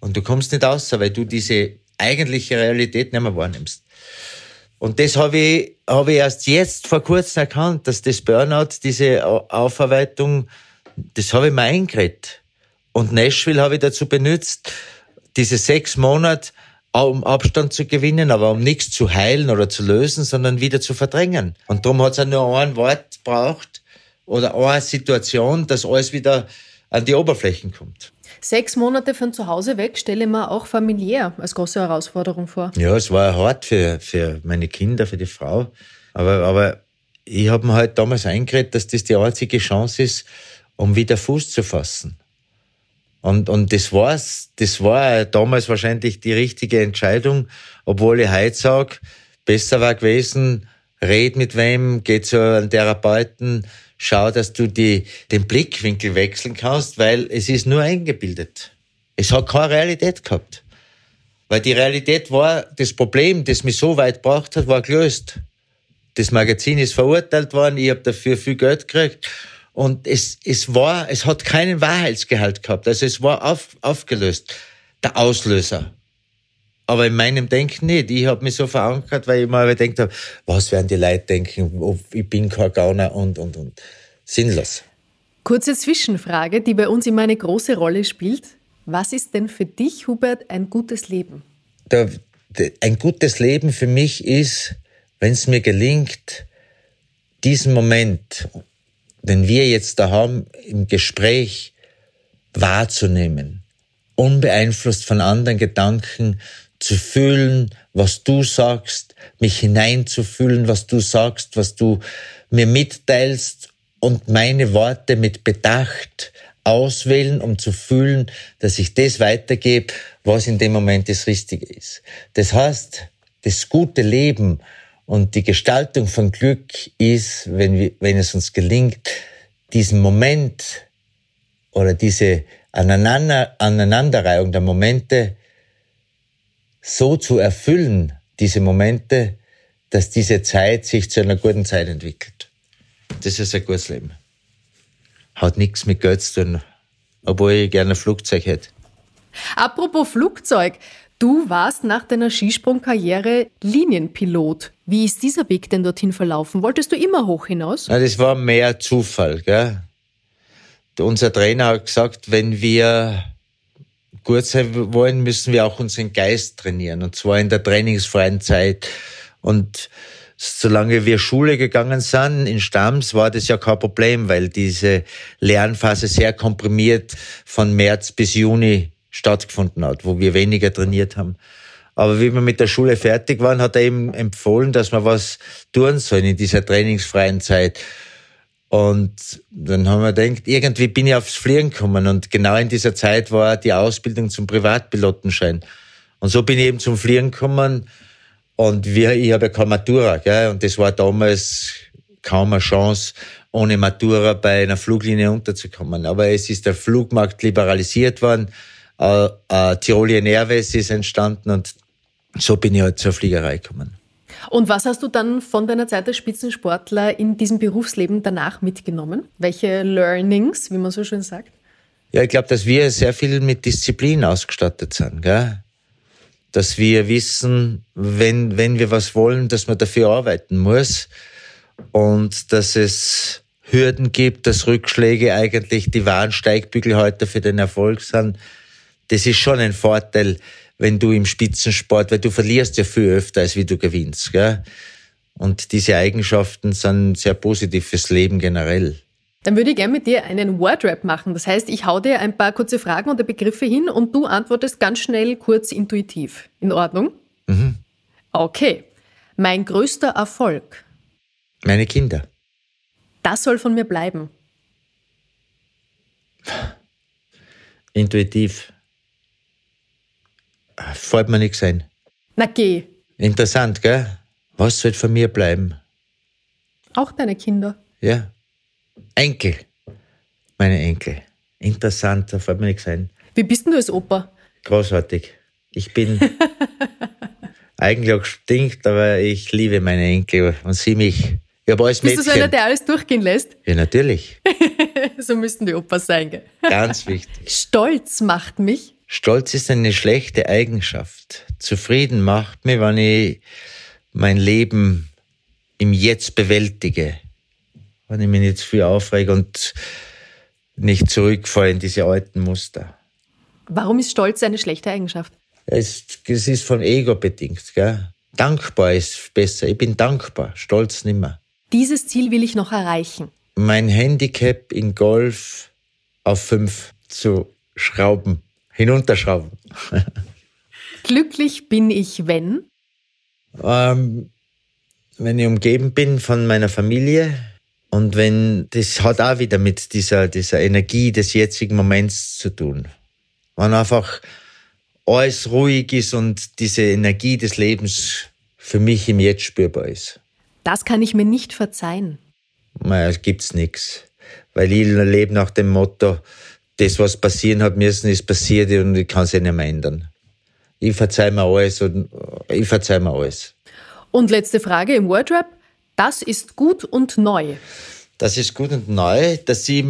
Und du kommst nicht raus, weil du diese eigentliche Realität nicht mehr wahrnimmst. Und das habe ich, habe ich erst jetzt vor kurzem erkannt, dass das Burnout, diese Aufarbeitung, das habe ich mir eingeredet. Und Nashville habe ich dazu benutzt, diese sechs Monate, um Abstand zu gewinnen, aber um nichts zu heilen oder zu lösen, sondern wieder zu verdrängen. Und darum hat es nur ein Wort braucht oder eine Situation, dass alles wieder an die Oberflächen kommt. Sechs Monate von zu Hause weg stelle ich mir auch familiär als große Herausforderung vor. Ja, es war hart für, für meine Kinder, für die Frau. Aber, aber ich habe mir halt damals eingeredet, dass das die einzige Chance ist, um wieder Fuß zu fassen. Und, und das war's. Das war damals wahrscheinlich die richtige Entscheidung, obwohl ich heute sage, besser war gewesen, red mit wem, geh zu einem Therapeuten, schau, dass du die, den Blickwinkel wechseln kannst, weil es ist nur eingebildet. Es hat keine Realität gehabt. Weil die Realität war, das Problem, das mich so weit gebracht hat, war gelöst. Das Magazin ist verurteilt worden, ich habe dafür viel Geld gekriegt. Und es, es war, es hat keinen Wahrheitsgehalt gehabt. Also es war auf, aufgelöst. Der Auslöser. Aber in meinem Denken nicht. Ich habe mich so verankert, weil ich mir gedacht habe, was werden die Leute denken, ich bin kein Gauner und, und, und. Sinnlos. Kurze Zwischenfrage, die bei uns immer eine große Rolle spielt. Was ist denn für dich, Hubert, ein gutes Leben? Der, ein gutes Leben für mich ist, wenn es mir gelingt, diesen Moment, den wir jetzt da haben, im Gespräch wahrzunehmen, unbeeinflusst von anderen Gedanken, zu fühlen, was du sagst, mich hineinzufühlen, was du sagst, was du mir mitteilst und meine Worte mit Bedacht auswählen, um zu fühlen, dass ich das weitergebe, was in dem Moment das Richtige ist. Das heißt, das gute Leben und die Gestaltung von Glück ist, wenn, wir, wenn es uns gelingt, diesen Moment oder diese Aneinander, Aneinanderreihung der Momente so zu erfüllen, diese Momente, dass diese Zeit sich zu einer guten Zeit entwickelt. Das ist ein gutes Leben. Hat nichts mit Geld zu tun, obwohl ich gerne ein Flugzeug hätte. Apropos Flugzeug. Du warst nach deiner Skisprungkarriere Linienpilot. Wie ist dieser Weg denn dorthin verlaufen? Wolltest du immer hoch hinaus? Na, das war mehr Zufall. Gell? Unser Trainer hat gesagt, wenn wir gut sein wollen, müssen wir auch unseren Geist trainieren. Und zwar in der trainingsfreien Zeit. Und solange wir Schule gegangen sind in Stams, war das ja kein Problem, weil diese Lernphase sehr komprimiert von März bis Juni stattgefunden hat, wo wir weniger trainiert haben. Aber wie wir mit der Schule fertig waren, hat er eben empfohlen, dass wir was tun sollen in dieser trainingsfreien Zeit. Und dann haben wir gedacht, irgendwie bin ich aufs Fliegen gekommen. Und genau in dieser Zeit war die Ausbildung zum Privatpilotenschein. Und so bin ich eben zum Fliegen gekommen. Und wir, ich habe ja keine Matura, gell? und das war damals kaum eine Chance, ohne Matura bei einer Fluglinie unterzukommen. Aber es ist der Flugmarkt liberalisiert worden äh, äh, Tirolian Airways ist entstanden und so bin ich halt zur Fliegerei gekommen. Und was hast du dann von deiner Zeit als Spitzensportler in diesem Berufsleben danach mitgenommen? Welche Learnings, wie man so schön sagt? Ja, ich glaube, dass wir sehr viel mit Disziplin ausgestattet sind. Gell? Dass wir wissen, wenn, wenn wir was wollen, dass man dafür arbeiten muss und dass es Hürden gibt, dass Rückschläge eigentlich die wahren Steigbügel heute für den Erfolg sind das ist schon ein Vorteil, wenn du im Spitzensport, weil du verlierst ja viel öfter, als wie du gewinnst. Gell? Und diese Eigenschaften sind sehr positiv fürs Leben generell. Dann würde ich gerne mit dir einen Wordrap machen. Das heißt, ich hau dir ein paar kurze Fragen oder Begriffe hin und du antwortest ganz schnell, kurz, intuitiv. In Ordnung? Mhm. Okay. Mein größter Erfolg. Meine Kinder. Das soll von mir bleiben. Intuitiv. Fällt mir nichts ein. Na geh. Interessant, gell? Was soll von mir bleiben? Auch deine Kinder. Ja. Enkel. Meine Enkel. Interessant, da fällt mir nichts ein. Wie bist denn du als Opa? Großartig. Ich bin eigentlich auch stinkt, aber ich liebe meine Enkel und sie mich. Ich habe alles Bist Mädchen. du so einer, der alles durchgehen lässt? Ja, natürlich. so müssten die Opas sein, gell? Ganz wichtig. Stolz macht mich. Stolz ist eine schlechte Eigenschaft. Zufrieden macht mich, wenn ich mein Leben im Jetzt bewältige. Wenn ich mich nicht zu viel aufrege und nicht zurückfalle in diese alten Muster. Warum ist Stolz eine schlechte Eigenschaft? Es, es ist von Ego bedingt. Gell? Dankbar ist besser. Ich bin dankbar, stolz nimmer. Dieses Ziel will ich noch erreichen. Mein Handicap in Golf auf fünf zu schrauben hinunterschrauben. Glücklich bin ich, wenn? Ähm, wenn ich umgeben bin von meiner Familie und wenn, das hat auch wieder mit dieser, dieser Energie des jetzigen Moments zu tun. Wenn einfach alles ruhig ist und diese Energie des Lebens für mich im Jetzt spürbar ist. Das kann ich mir nicht verzeihen. Naja, es gibt's nichts. Weil ich lebe nach dem Motto, das, was passieren hat müssen, ist passiert und ich kann es ja nicht mehr ändern. Ich verzeih mir alles und ich verzeih mir alles. Und letzte Frage im Wordrap. Das ist gut und neu. Das ist gut und neu, dass ich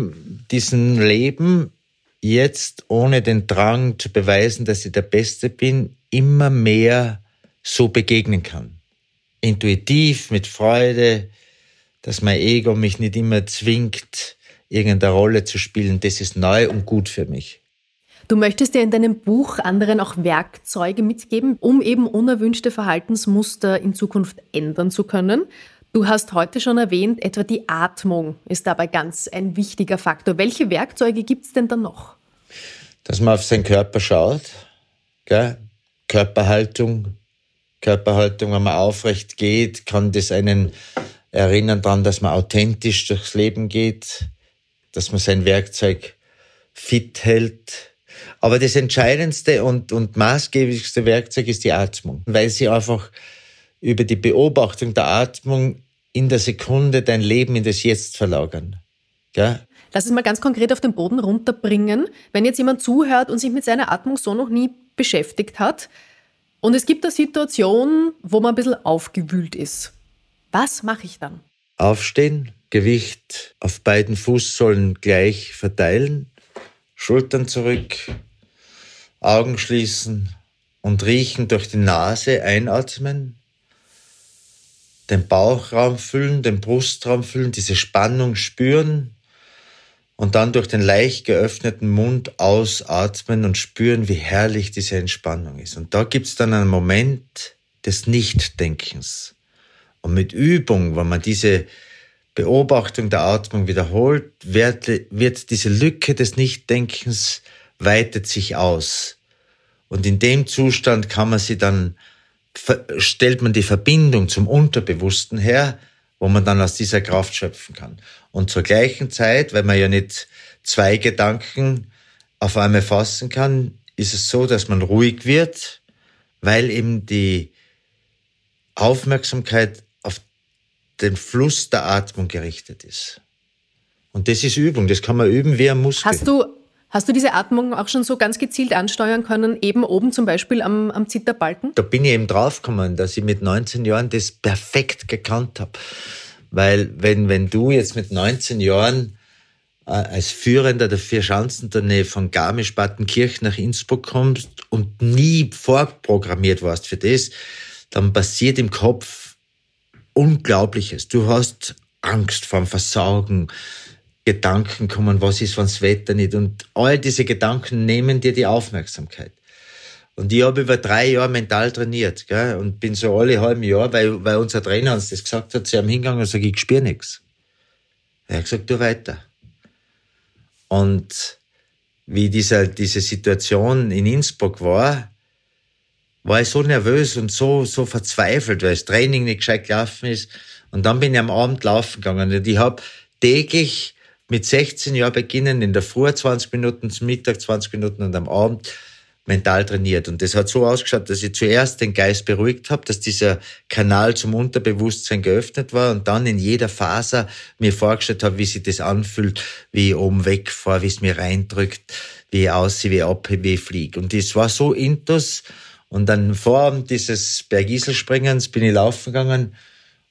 diesem Leben jetzt ohne den Drang zu beweisen, dass ich der Beste bin, immer mehr so begegnen kann. Intuitiv, mit Freude, dass mein Ego mich nicht immer zwingt, irgendeine Rolle zu spielen, das ist neu und gut für mich. Du möchtest ja in deinem Buch anderen auch Werkzeuge mitgeben, um eben unerwünschte Verhaltensmuster in Zukunft ändern zu können. Du hast heute schon erwähnt, etwa die Atmung ist dabei ganz ein wichtiger Faktor. Welche Werkzeuge gibt es denn dann noch? Dass man auf seinen Körper schaut, gell? Körperhaltung, Körperhaltung, wenn man aufrecht geht, kann das einen erinnern daran, dass man authentisch durchs Leben geht dass man sein Werkzeug fit hält. Aber das entscheidendste und, und maßgeblichste Werkzeug ist die Atmung, weil sie einfach über die Beobachtung der Atmung in der Sekunde dein Leben in das Jetzt verlagern. Ja? Lass es mal ganz konkret auf den Boden runterbringen. Wenn jetzt jemand zuhört und sich mit seiner Atmung so noch nie beschäftigt hat und es gibt eine Situation, wo man ein bisschen aufgewühlt ist. Was mache ich dann? Aufstehen, Gewicht auf beiden Fußsohlen gleich verteilen, Schultern zurück, Augen schließen und riechen durch die Nase, einatmen, den Bauchraum füllen, den Brustraum füllen, diese Spannung spüren und dann durch den leicht geöffneten Mund ausatmen und spüren, wie herrlich diese Entspannung ist. Und da gibt's dann einen Moment des Nichtdenkens. Und mit Übung, wenn man diese Beobachtung der Atmung wiederholt, wird, wird diese Lücke des Nichtdenkens weitet sich aus. Und in dem Zustand kann man sie dann, stellt man die Verbindung zum Unterbewussten her, wo man dann aus dieser Kraft schöpfen kann. Und zur gleichen Zeit, weil man ja nicht zwei Gedanken auf einmal fassen kann, ist es so, dass man ruhig wird, weil eben die Aufmerksamkeit auf den Fluss der Atmung gerichtet ist. Und das ist Übung, das kann man üben wie ein Muskel. Hast du, hast du diese Atmung auch schon so ganz gezielt ansteuern können, eben oben zum Beispiel am, am Zitterbalken? Da bin ich eben draufgekommen, dass ich mit 19 Jahren das perfekt gekannt habe. Weil wenn, wenn du jetzt mit 19 Jahren äh, als Führender der Vier-Schanzentournee von Garmisch-Partenkirchen nach Innsbruck kommst und nie vorprogrammiert warst für das, dann passiert im Kopf Unglaubliches. Du hast Angst vorm Versagen, Gedanken kommen, was ist, wenn's Wetter nicht und all diese Gedanken nehmen dir die Aufmerksamkeit. Und ich habe über drei Jahre mental trainiert gell? und bin so alle halben Jahr, weil, weil unser Trainer uns das gesagt hat, sie haben hingegangen und gesagt, ich spüre nichts. Er hat gesagt, du weiter. Und wie dieser, diese Situation in Innsbruck war, war ich so nervös und so, so verzweifelt, weil das Training nicht gescheit gelaufen ist. Und dann bin ich am Abend laufen gegangen und ich habe täglich mit 16 Jahren beginnen, in der Früh 20 Minuten, zum Mittag 20 Minuten und am Abend mental trainiert. Und das hat so ausgeschaut, dass ich zuerst den Geist beruhigt habe, dass dieser Kanal zum Unterbewusstsein geöffnet war und dann in jeder Faser mir vorgestellt habe, wie sich das anfühlt, wie ich oben wegfahre, wie es mir reindrückt, wie ich aussehe, wie ich ab, wie ich fliege. Und das war so intus. Und dann vor dieses Bergiselspringens bin ich laufen gegangen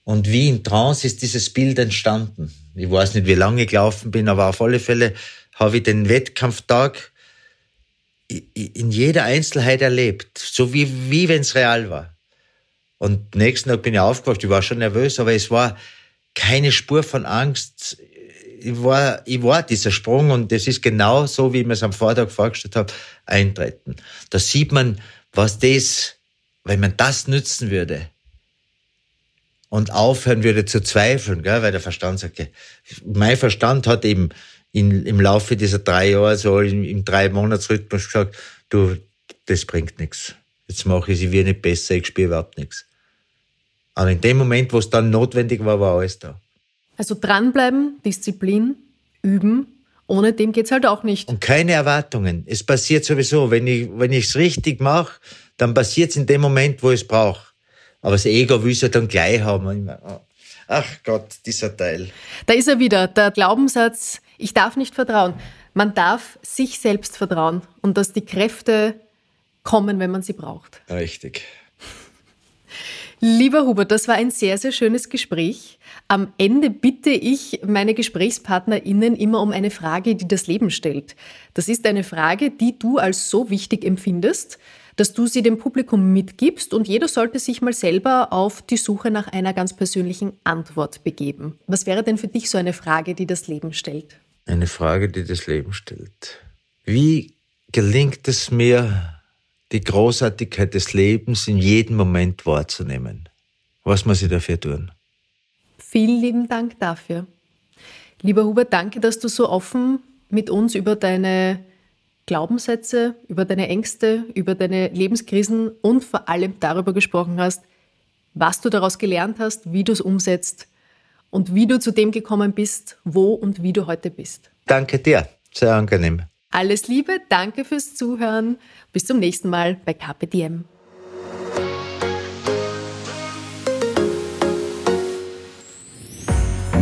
und wie in Trance ist dieses Bild entstanden. Ich weiß nicht, wie lange ich gelaufen bin, aber auf alle Fälle habe ich den Wettkampftag in jeder Einzelheit erlebt, so wie, wie wenn es real war. Und nächsten Tag bin ich aufgewacht, ich war schon nervös, aber es war keine Spur von Angst. Ich war, ich war dieser Sprung und das ist genau so, wie ich mir es am Vortag vorgestellt habe, eintreten. Da sieht man, was das, wenn man das nützen würde und aufhören würde zu zweifeln, gell, weil der Verstand sagt, mein Verstand hat eben in, im Laufe dieser drei Jahre, so im, im drei Monatsrhythmus gesagt, du, das bringt nichts. Jetzt mache ich sie wie nicht besser, ich spiele überhaupt nichts. Aber in dem Moment, wo es dann notwendig war, war alles da. Also dranbleiben, Disziplin, üben, ohne dem geht's halt auch nicht. Und keine Erwartungen. Es passiert sowieso. Wenn ich wenn ich's richtig mache, dann passiert's in dem Moment, wo ich es brauche. Aber das Ego will es ja dann gleich haben. Ach Gott, dieser Teil. Da ist er wieder, der Glaubenssatz, ich darf nicht vertrauen. Man darf sich selbst vertrauen und dass die Kräfte kommen, wenn man sie braucht. Richtig. Lieber Hubert, das war ein sehr, sehr schönes Gespräch. Am Ende bitte ich meine GesprächspartnerInnen immer um eine Frage, die das Leben stellt. Das ist eine Frage, die du als so wichtig empfindest, dass du sie dem Publikum mitgibst und jeder sollte sich mal selber auf die Suche nach einer ganz persönlichen Antwort begeben. Was wäre denn für dich so eine Frage, die das Leben stellt? Eine Frage, die das Leben stellt. Wie gelingt es mir, die Großartigkeit des Lebens in jedem Moment wahrzunehmen? Was muss ich dafür tun? Vielen lieben Dank dafür. Lieber Hubert, danke, dass du so offen mit uns über deine Glaubenssätze, über deine Ängste, über deine Lebenskrisen und vor allem darüber gesprochen hast, was du daraus gelernt hast, wie du es umsetzt und wie du zu dem gekommen bist, wo und wie du heute bist. Danke dir, sehr angenehm. Alles Liebe, danke fürs Zuhören. Bis zum nächsten Mal bei KPDM.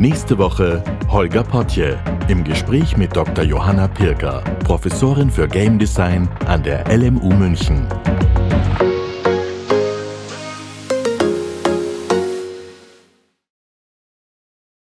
Nächste Woche Holger Potje im Gespräch mit Dr. Johanna Pirker, Professorin für Game Design an der LMU München.